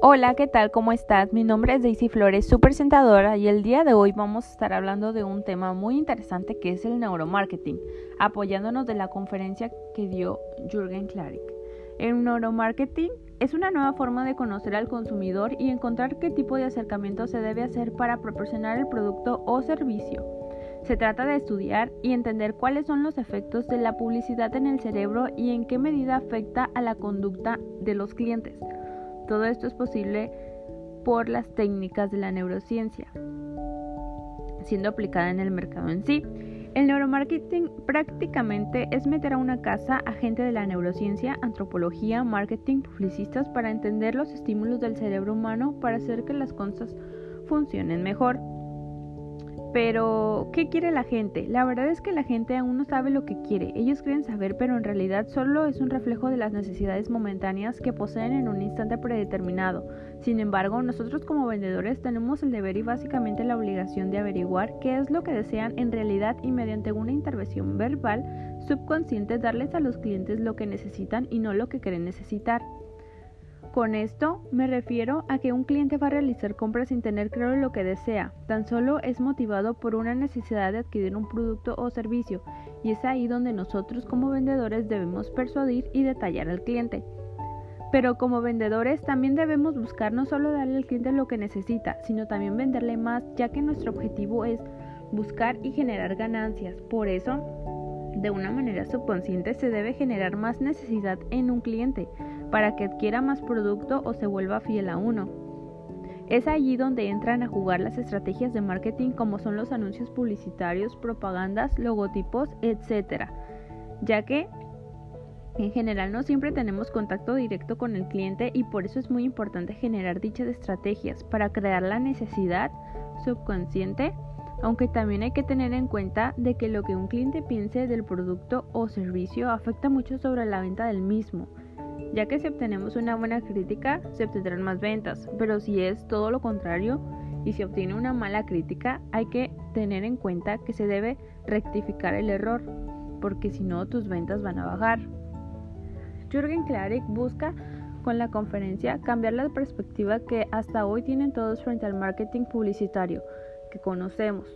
Hola, ¿qué tal? ¿Cómo estás? Mi nombre es Daisy Flores, su presentadora, y el día de hoy vamos a estar hablando de un tema muy interesante que es el neuromarketing, apoyándonos de la conferencia que dio Jürgen Klarik. El neuromarketing es una nueva forma de conocer al consumidor y encontrar qué tipo de acercamiento se debe hacer para proporcionar el producto o servicio. Se trata de estudiar y entender cuáles son los efectos de la publicidad en el cerebro y en qué medida afecta a la conducta de los clientes. Todo esto es posible por las técnicas de la neurociencia, siendo aplicada en el mercado en sí. El neuromarketing prácticamente es meter a una casa a gente de la neurociencia, antropología, marketing, publicistas para entender los estímulos del cerebro humano para hacer que las cosas funcionen mejor. Pero, ¿qué quiere la gente? La verdad es que la gente aún no sabe lo que quiere. Ellos creen saber, pero en realidad solo es un reflejo de las necesidades momentáneas que poseen en un instante predeterminado. Sin embargo, nosotros como vendedores tenemos el deber y básicamente la obligación de averiguar qué es lo que desean en realidad y mediante una intervención verbal subconsciente darles a los clientes lo que necesitan y no lo que creen necesitar. Con esto me refiero a que un cliente va a realizar compras sin tener claro lo que desea, tan solo es motivado por una necesidad de adquirir un producto o servicio, y es ahí donde nosotros como vendedores debemos persuadir y detallar al cliente. Pero como vendedores también debemos buscar no solo darle al cliente lo que necesita, sino también venderle más, ya que nuestro objetivo es buscar y generar ganancias. Por eso, de una manera subconsciente se debe generar más necesidad en un cliente para que adquiera más producto o se vuelva fiel a uno. Es allí donde entran a jugar las estrategias de marketing como son los anuncios publicitarios, propagandas, logotipos, etc. Ya que en general no siempre tenemos contacto directo con el cliente y por eso es muy importante generar dichas estrategias para crear la necesidad subconsciente, aunque también hay que tener en cuenta de que lo que un cliente piense del producto o servicio afecta mucho sobre la venta del mismo ya que si obtenemos una buena crítica se obtendrán más ventas, pero si es todo lo contrario y si obtiene una mala crítica hay que tener en cuenta que se debe rectificar el error, porque si no tus ventas van a bajar. Jürgen Klarik busca con la conferencia cambiar la perspectiva que hasta hoy tienen todos frente al marketing publicitario que conocemos.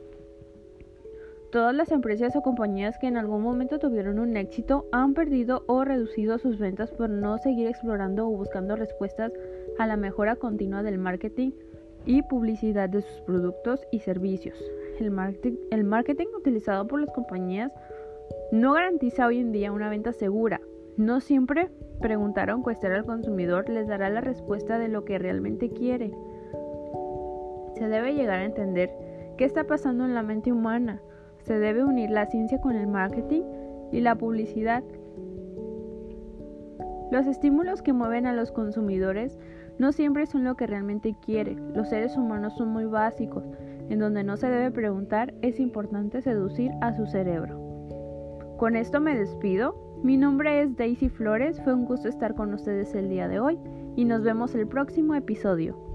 Todas las empresas o compañías que en algún momento tuvieron un éxito han perdido o reducido sus ventas por no seguir explorando o buscando respuestas a la mejora continua del marketing y publicidad de sus productos y servicios. El marketing, utilizado por las compañías no garantiza hoy en día una venta segura. No siempre preguntar o encuestar al consumidor les dará la respuesta de lo que realmente quiere. Se debe llegar a entender qué está pasando en la mente humana se debe unir la ciencia con el marketing y la publicidad. Los estímulos que mueven a los consumidores no siempre son lo que realmente quiere. Los seres humanos son muy básicos. En donde no se debe preguntar, es importante seducir a su cerebro. Con esto me despido. Mi nombre es Daisy Flores. Fue un gusto estar con ustedes el día de hoy y nos vemos el próximo episodio.